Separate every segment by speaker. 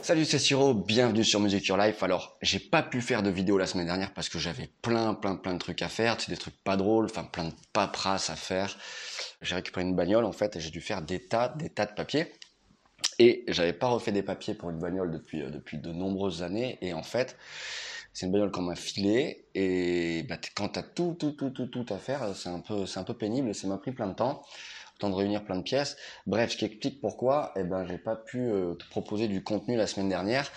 Speaker 1: Salut, c'est Siro, bienvenue sur Music Your Life. Alors, j'ai pas pu faire de vidéo la semaine dernière parce que j'avais plein, plein, plein de trucs à faire, des trucs pas drôles, enfin plein de paperasses à faire. J'ai récupéré une bagnole en fait et j'ai dû faire des tas, des tas de papiers. Et j'avais pas refait des papiers pour une bagnole depuis, euh, depuis de nombreuses années. Et en fait, c'est une bagnole qu'on m'a filée. Et bah, quand t'as tout, tout, tout, tout, tout à faire, c'est un peu, c'est un peu pénible et ça m'a pris plein de temps. Temps de réunir plein de pièces. Bref, ce qui explique pourquoi, eh ben, j'ai pas pu euh, te proposer du contenu la semaine dernière.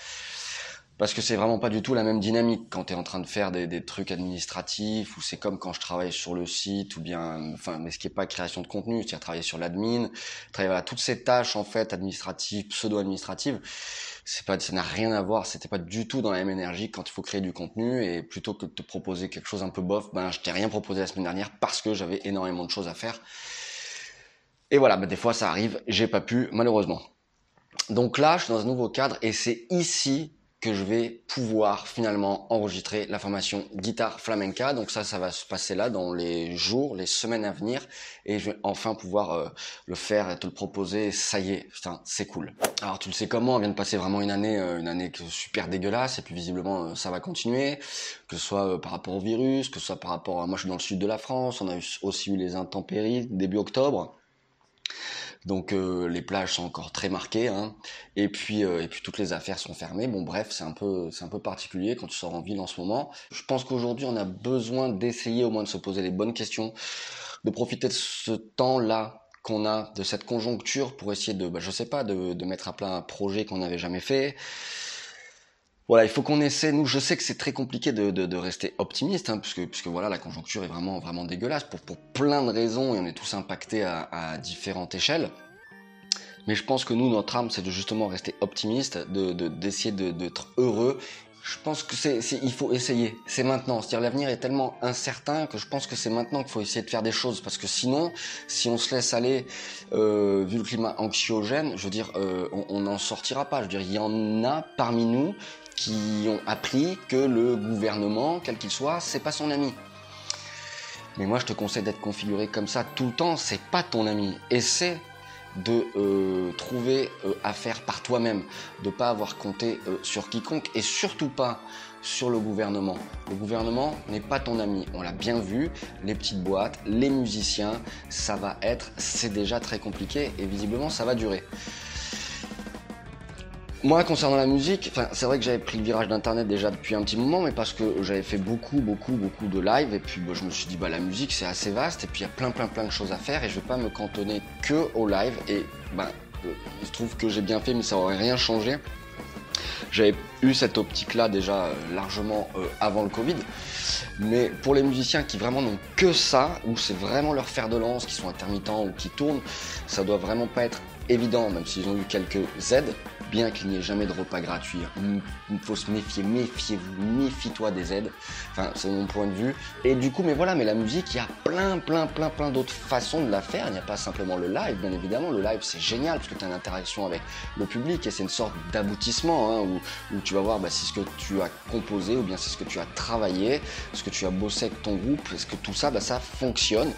Speaker 1: Parce que c'est vraiment pas du tout la même dynamique quand tu es en train de faire des, des trucs administratifs ou c'est comme quand je travaille sur le site ou bien enfin mais ce qui est pas création de contenu c'est-à-dire travailler sur l'admin travailler voilà toutes ces tâches en fait administratives pseudo administratives c'est pas ça n'a rien à voir c'était pas du tout dans la même énergie quand il faut créer du contenu. Et plutôt que de te proposer quelque chose un peu bof ben je t'ai rien proposé la semaine dernière parce que j'avais énormément de choses à faire et voilà ben, des fois ça arrive j'ai pas pu malheureusement donc là je suis dans un nouveau cadre et c'est ici que je vais pouvoir finalement enregistrer la formation guitare flamenca. Donc ça, ça va se passer là dans les jours, les semaines à venir, et je vais enfin pouvoir euh, le faire et te le proposer. Ça y est, putain, c'est cool. Alors tu le sais comment, on vient de passer vraiment une année, euh, une année super dégueulasse, et puis visiblement euh, ça va continuer, que ce soit par rapport au virus, que ce soit par rapport à moi je suis dans le sud de la France, on a aussi eu les intempéries début octobre. Donc euh, les plages sont encore très marquées, hein. et puis euh, et puis toutes les affaires sont fermées. Bon bref, c'est un peu c'est un peu particulier quand tu sors en ville en ce moment. Je pense qu'aujourd'hui on a besoin d'essayer au moins de se poser les bonnes questions, de profiter de ce temps-là qu'on a, de cette conjoncture pour essayer de, bah, je sais pas, de, de mettre à plat un projet qu'on n'avait jamais fait voilà, il faut qu'on essaie. Nous, je sais que c'est très compliqué de, de, de rester optimiste, hein, puisque, puisque voilà, la conjoncture est vraiment, vraiment dégueulasse pour, pour plein de raisons et on est tous impactés à, à différentes échelles. Mais je pense que nous, notre âme, c'est de justement rester optimiste, de d'essayer de, d'être heureux. Je pense que c'est, il faut essayer. C'est maintenant. C'est-à-dire l'avenir est tellement incertain que je pense que c'est maintenant qu'il faut essayer de faire des choses parce que sinon, si on se laisse aller, euh, vu le climat anxiogène, je veux dire, euh, on n'en sortira pas. Je veux dire, il y en a parmi nous qui ont appris que le gouvernement, quel qu'il soit, c'est pas son ami. Mais moi, je te conseille d'être configuré comme ça tout le temps. C'est pas ton ami. Essaie de euh, trouver euh, à faire par toi-même, de pas avoir compté euh, sur quiconque et surtout pas sur le gouvernement. Le gouvernement n'est pas ton ami, on l'a bien vu, les petites boîtes, les musiciens, ça va être, c'est déjà très compliqué et visiblement ça va durer. Moi, concernant la musique, c'est vrai que j'avais pris le virage d'internet déjà depuis un petit moment, mais parce que j'avais fait beaucoup, beaucoup, beaucoup de live, et puis bah, je me suis dit, bah la musique c'est assez vaste, et puis il y a plein, plein, plein de choses à faire, et je vais pas me cantonner que au live, et bah, il se trouve que j'ai bien fait, mais ça aurait rien changé. J'avais eu cette optique-là déjà euh, largement euh, avant le Covid, mais pour les musiciens qui vraiment n'ont que ça, ou c'est vraiment leur fer de lance, qui sont intermittents ou qui tournent, ça doit vraiment pas être évident, même s'ils ont eu quelques aides bien qu'il n'y ait jamais de repas gratuits. Il faut se méfier, méfiez-vous, méfie-toi des aides. Enfin, c'est mon point de vue. Et du coup, mais voilà, mais la musique, il y a plein, plein, plein, plein d'autres façons de la faire. Il n'y a pas simplement le live, bien évidemment. Le live, c'est génial parce que tu as une interaction avec le public et c'est une sorte d'aboutissement hein, où, où, tu vas voir bah, si ce que tu as composé ou bien si ce que tu as travaillé, ce que tu as bossé avec ton groupe, est-ce que tout ça, bah, ça fonctionne.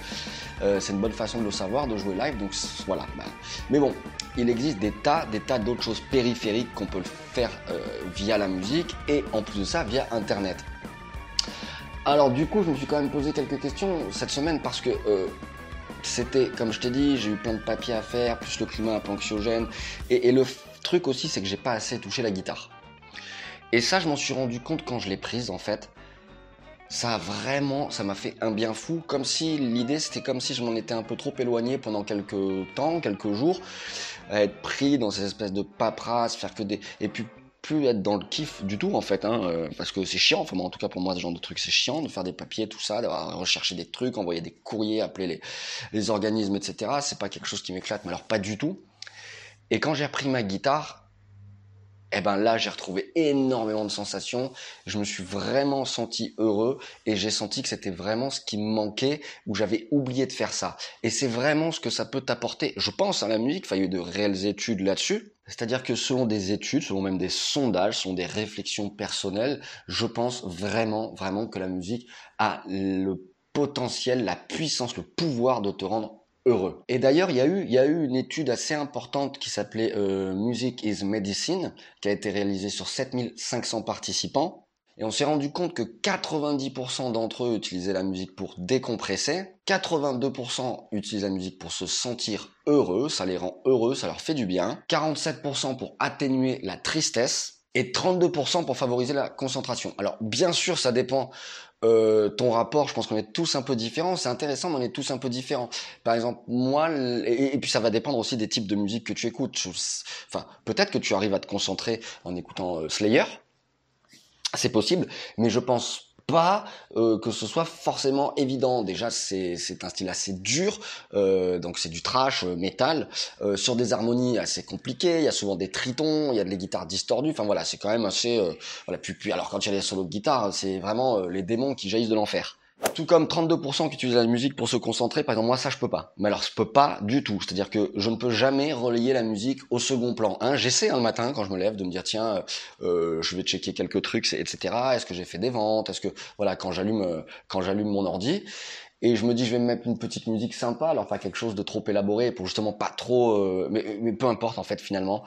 Speaker 1: Euh, c'est une bonne façon de le savoir, de jouer live. Donc voilà. Bah. Mais bon, il existe des tas, des tas d'autres choses périphériques qu'on peut faire euh, via la musique et en plus de ça via Internet. Alors du coup, je me suis quand même posé quelques questions cette semaine parce que euh, c'était, comme je t'ai dit, j'ai eu plein de papiers à faire, plus le climat un peu anxiogène. Et, et le truc aussi, c'est que j'ai pas assez touché la guitare. Et ça, je m'en suis rendu compte quand je l'ai prise en fait ça a vraiment, ça m'a fait un bien fou, comme si l'idée c'était comme si je m'en étais un peu trop éloigné pendant quelques temps, quelques jours, être pris dans ces espèces de paperasse, faire que des, et puis plus être dans le kiff du tout en fait, hein, euh, parce que c'est chiant, enfin moi en tout cas pour moi ce genre de truc c'est chiant de faire des papiers, tout ça, d'avoir rechercher des trucs, envoyer des courriers, appeler les, les organismes, etc. C'est pas quelque chose qui m'éclate, mais alors pas du tout. Et quand j'ai repris ma guitare, eh ben là j'ai retrouvé énormément de sensations, je me suis vraiment senti heureux et j'ai senti que c'était vraiment ce qui me manquait où j'avais oublié de faire ça. Et c'est vraiment ce que ça peut t'apporter. Je pense à la musique, il y a eu de réelles études là-dessus. C'est-à-dire que selon des études, selon même des sondages, selon des réflexions personnelles, je pense vraiment, vraiment que la musique a le potentiel, la puissance, le pouvoir de te rendre Et d'ailleurs, il y, a eu, il y a eu une étude assez importante qui s'appelait euh, Music is Medicine, qui a été réalisée sur 7500 participants. Et on s'est rendu compte que 90% d'entre eux utilisaient la musique pour décompresser, 82% utilisent la musique pour se sentir heureux, ça les rend heureux, ça leur fait du bien, 47% pour atténuer la tristesse, et 32% pour favoriser la concentration. Alors bien sûr, ça dépend euh, ton rapport, je pense qu'on est tous un peu différents. C'est intéressant, mais on est tous un peu différents. Par exemple, moi, et, puis ça va dépendre aussi des types de musique que tu écoutes. Enfin, peut-être que tu arrives à te concentrer en écoutant euh, Slayer. C'est possible, mais je pense pas euh, que ce soit forcément évident. Déjà, c'est un style assez dur, euh, donc c'est du trash, euh, métal, sur des harmonies assez compliquées. Il y a souvent des tritons, il y a des guitares distordues. Enfin voilà, c'est quand même assez. voilà, puis, puis alors quand il y a des solos de guitare, c'est vraiment les démons qui jaillissent de l'enfer. Tout comme 32% qui utilisent la musique pour se concentrer, par exemple moi ça je peux pas. Mais alors je peux pas du tout. C'est-à-dire que je ne peux jamais relayer la musique au second plan. Hein, J'essaie un matin quand je me lève de me dire tiens euh, je vais checker quelques trucs etc. Est-ce que j'ai fait des ventes? Est-ce que voilà quand j'allume euh, quand j'allume mon ordi et je me dis je vais me mettre une petite musique sympa alors pas quelque chose de trop élaboré pour justement pas trop euh, mais, mais peu importe en fait finalement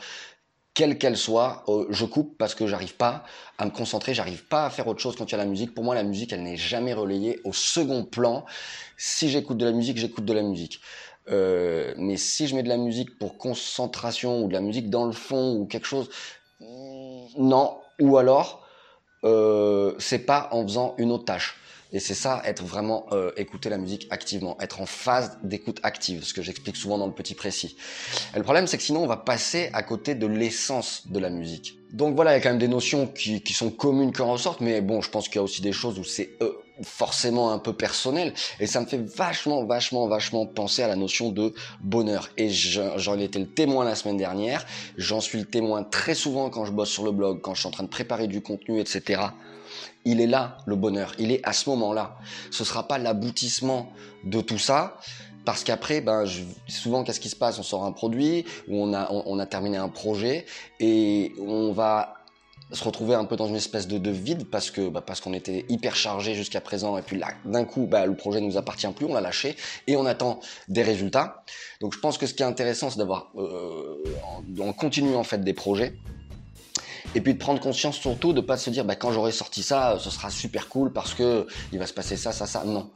Speaker 1: quelle qu'elle soit, euh, je coupe parce que j'arrive pas à me concentrer, j'arrive pas à faire autre chose quand il y a la musique. Pour moi, la musique, elle n'est jamais relayée au second plan. Si j'écoute de la musique, j'écoute de la musique. Euh, mais si je mets de la musique pour concentration ou de la musique dans le fond ou quelque chose, non. Ou alors, euh, c'est pas en faisant une autre tâche. Et c'est ça, être vraiment euh, écouter la musique activement, être en phase d'écoute active, ce que j'explique souvent dans le petit précis. Et le problème, c'est que sinon, on va passer à côté de l'essence de la musique. Donc voilà, il y a quand même des notions qui, qui sont communes qui en ressortent, mais bon, je pense qu'il y a aussi des choses où c'est euh, forcément un peu personnel, et ça me fait vachement, vachement, vachement penser à la notion de bonheur. Et j'en ai été le témoin la semaine dernière, j'en suis le témoin très souvent quand je bosse sur le blog, quand je suis en train de préparer du contenu, etc il est là, le bonheur. Il est à ce moment-là. Ce sera pas l'aboutissement de tout ça. Parce qu'après, ben, souvent, qu'est-ce qui se passe? On sort un produit, ou on a, terminé un projet, et on va se retrouver un peu dans une espèce de, vide parce que bah, parce qu'on était hyper chargé jusqu'à présent et puis là d'un coup bah, le projet ne nous appartient plus on l'a lâché et on attend des résultats donc je pense que ce qui est intéressant c'est d'avoir euh, en, en continu en fait des projets et puis de prendre conscience surtout de pas se dire bah, quand j'aurai sorti ça, ce sera super cool parce que il va se passer ça, ça, ça. Non.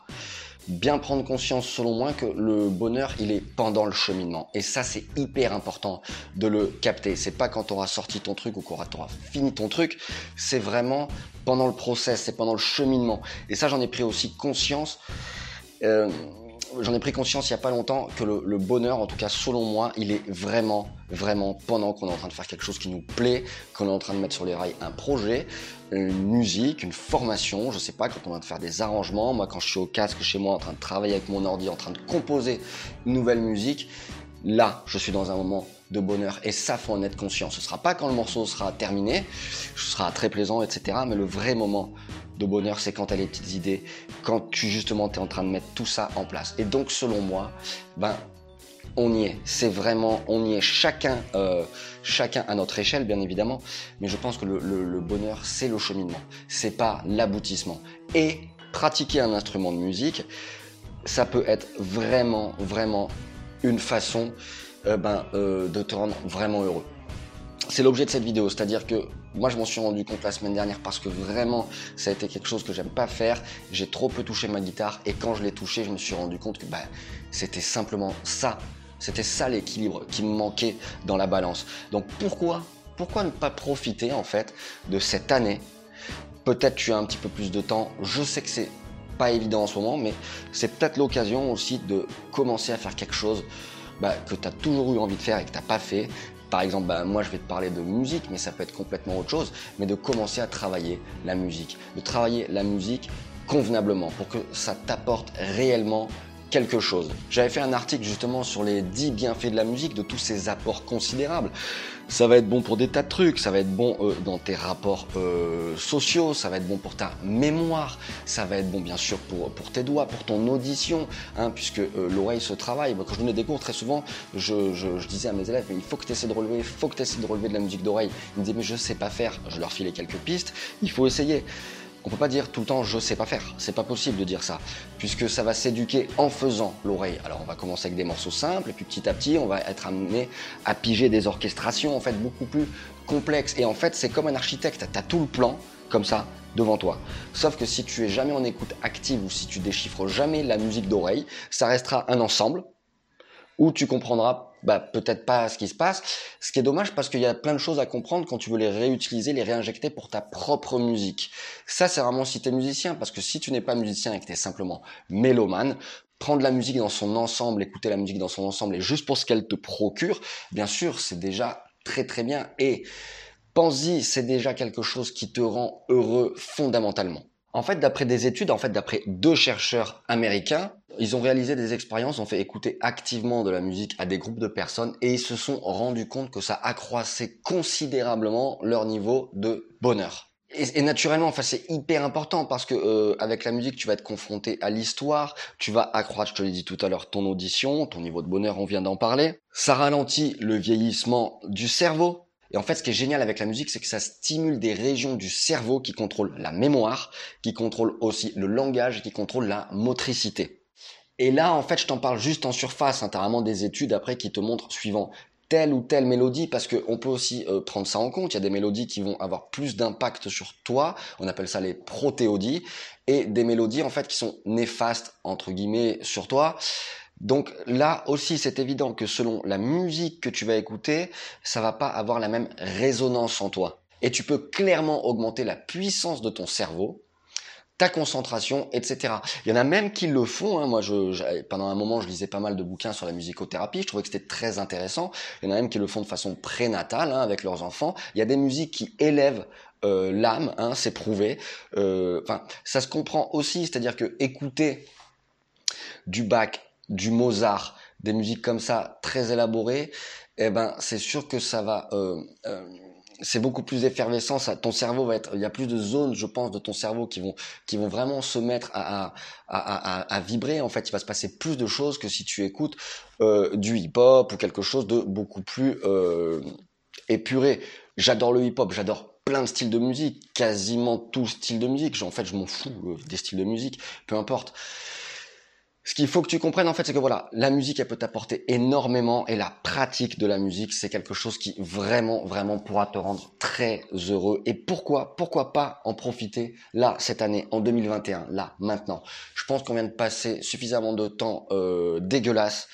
Speaker 1: Bien prendre conscience, selon moi, que le bonheur, il est pendant le cheminement. Et ça, c'est hyper important de le capter. C'est pas quand tu auras sorti ton truc ou quand tu auras fini ton truc. C'est vraiment pendant le process, c'est pendant le cheminement. Et ça, j'en ai pris aussi conscience. Euh, j'en ai pris conscience il n'y a pas longtemps que le, bonheur, en tout cas selon moi, il est vraiment, vraiment pendant qu'on est en train de faire quelque chose qui nous plaît, qu'on est en train de mettre sur les rails un projet, une musique, une formation, je sais pas, quand on va faire des arrangements, moi quand je suis au casque chez moi en train de travailler avec mon ordi, en train de composer une nouvelle musique, là je suis dans un moment de bonheur et ça faut en être conscient. Ce sera pas quand le morceau sera terminé, ce sera très plaisant, etc. Mais le vrai moment de bonheur, c'est quand tu as les petites idées, quand tu justement es en train de mettre tout ça en place. Et donc selon moi, ben on y est. C'est vraiment, on y est chacun, euh, chacun à notre échelle, bien évidemment. Mais je pense que le, bonheur, c'est le cheminement. C'est pas l'aboutissement. Et pratiquer un instrument de musique, ça peut être vraiment, vraiment une façon euh, ben, euh, de te rendre vraiment heureux c'est l'objet de cette vidéo, c'est-à-dire que moi je m'en suis rendu compte la semaine dernière parce que vraiment ça a été quelque chose que j'aime pas faire, j'ai trop peu touché ma guitare et quand je l'ai touché je me suis rendu compte que bah, c'était simplement ça, c'était ça l'équilibre qui me manquait dans la balance. Donc pourquoi pourquoi ne pas profiter en fait de cette année? Peut-être tu as un petit peu plus de temps, je sais que c'est pas évident en ce moment, mais c'est peut-être l'occasion aussi de commencer à faire quelque chose bah, que tu as toujours eu envie de faire et que tu n'as pas fait, par exemple, bah, moi je vais te parler de musique, mais ça peut être complètement autre chose, mais de commencer à travailler la musique, de travailler la musique convenablement pour que ça t'apporte réellement quelque chose. J'avais fait un article justement sur les 10 bienfaits de la musique, de tous ces apports considérables. Ça va être bon pour des tas de trucs, ça va être bon euh, dans tes rapports euh, sociaux, ça va être bon pour ta mémoire, ça va être bon bien sûr pour, pour tes doigts, pour ton audition, hein, puisque euh, l'oreille se travaille. quand je donnais des cours, très souvent, je, disais à mes élèves, il faut que tu essaies de relever, il faut que tu essaies de relever de la musique d'oreille. Ils me disaient, mais je sais pas faire. Je leur filais quelques pistes, il faut essayer On peut pas dire tout le temps je sais pas faire. C'est pas possible de dire ça, puisque ça va s'éduquer en faisant l'oreille. Alors on va commencer avec des morceaux simples, et puis petit à petit on va être amené à piger des orchestrations en fait beaucoup plus complexes. Et en fait c'est comme un architecte, tu as tout le plan comme ça devant toi. Sauf que si tu es jamais en écoute active ou si tu déchiffres jamais la musique d'oreille, ça restera un ensemble où tu comprendras bah, peut-être pas ce qui se passe. Ce qui est dommage parce qu'il y a plein de choses à comprendre quand tu veux les réutiliser, les réinjecter pour ta propre musique. Ça, c'est vraiment si tu es musicien, parce que si tu n'es pas musicien et que tu es simplement mélomane, prendre la musique dans son ensemble, écouter la musique dans son ensemble et juste pour ce qu'elle te procure, bien sûr, c'est déjà très très bien. Et pense-y, c'est déjà quelque chose qui te rend heureux fondamentalement. En fait, d'après des études, en fait, d'après deux chercheurs américains, ils ont réalisé des expériences, ont fait écouter activement de la musique à des groupes de personnes et ils se sont rendus compte que ça accroissait considérablement leur niveau de bonheur. Et, naturellement, enfin, c'est hyper important parce que euh, avec la musique, tu vas être confronté à l'histoire, tu vas accroître, je te l'ai dit tout à l'heure, ton audition, ton niveau de bonheur, on vient d'en parler. Ça ralentit le vieillissement du cerveau, et en fait, ce qui est génial avec la musique, c'est que ça stimule des régions du cerveau qui contrôlent la mémoire, qui contrôlent aussi le langage, qui contrôlent la motricité. Et là, en fait, je t'en parle juste en surface. Hein, T'as vraiment des études après qui te montrent suivant telle ou telle mélodie, parce qu'on peut aussi euh, prendre ça en compte. Il y a des mélodies qui vont avoir plus d'impact sur toi. On appelle ça les protéodies. Et des mélodies, en fait, qui sont néfastes, entre guillemets, sur toi. Donc là aussi, c'est évident que selon la musique que tu vas écouter, ça va pas avoir la même résonance en toi. Et tu peux clairement augmenter la puissance de ton cerveau, ta concentration, etc. Il y en a même qui le font. Hein. Moi, je, pendant un moment, je lisais pas mal de bouquins sur la musicothérapie. Je trouvais que c'était très intéressant. Il y en a même qui le font de façon prénatale hein, avec leurs enfants. Il y a des musiques qui élèvent euh, l'âme, hein, c'est prouvé. Euh, enfin, ça se comprend aussi, c'est-à-dire que écouter du bac du Mozart, des musiques comme ça très élaborées, eh ben c'est sûr que ça va euh, euh, c'est beaucoup plus effervescent, ça, ton cerveau va être, il y a plus de zones, je pense, de ton cerveau qui vont, qui vont vraiment se mettre à, à, à, à vibrer. En fait, il va se passer plus de choses que si tu écoutes euh, du hip-hop ou quelque chose de beaucoup plus euh, épuré. J'adore le hip-hop, j'adore plein de styles de musique, quasiment tout style de musique. En fait, je m'en fous des styles de musique, peu importe. Ce qu'il faut que tu comprennes en fait, c'est que voilà, la musique elle peut t'apporter énormément et la pratique de la musique c'est quelque chose qui vraiment vraiment pourra te rendre très heureux. Et pourquoi pourquoi pas en profiter là cette année en 2021 là maintenant? Je pense qu'on vient de passer suffisamment de temps euh, dégueulasse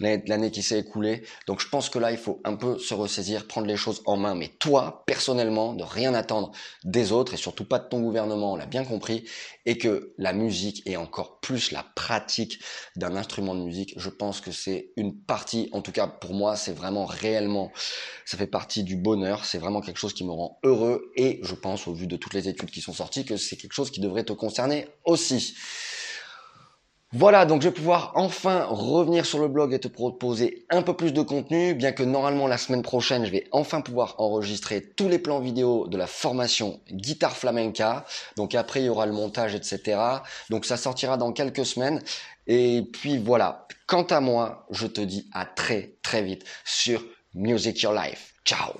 Speaker 1: l'année qui s'est écoulée. Donc je pense que là, il faut un peu se ressaisir, prendre les choses en main. Mais toi, personnellement, ne rien attendre des autres et surtout pas de ton gouvernement, on l'a bien compris. Et que la musique et encore plus la pratique d'un instrument de musique, je pense que c'est une partie, en tout cas pour moi, c'est vraiment réellement, ça fait partie du bonheur. C'est vraiment quelque chose qui me rend heureux et je pense, au vu de toutes les études qui sont sorties, que c'est quelque chose qui devrait te concerner aussi. Voilà, donc je vais pouvoir enfin revenir sur le blog et te proposer un peu plus de contenu, bien que normalement la semaine prochaine, je vais enfin pouvoir enregistrer tous les plans vidéo de la formation guitare flamenca. Donc après, il y aura le montage, etc. Donc ça sortira dans quelques semaines. Et puis voilà, quant à moi, je te dis à très très vite sur Music Your Life. Ciao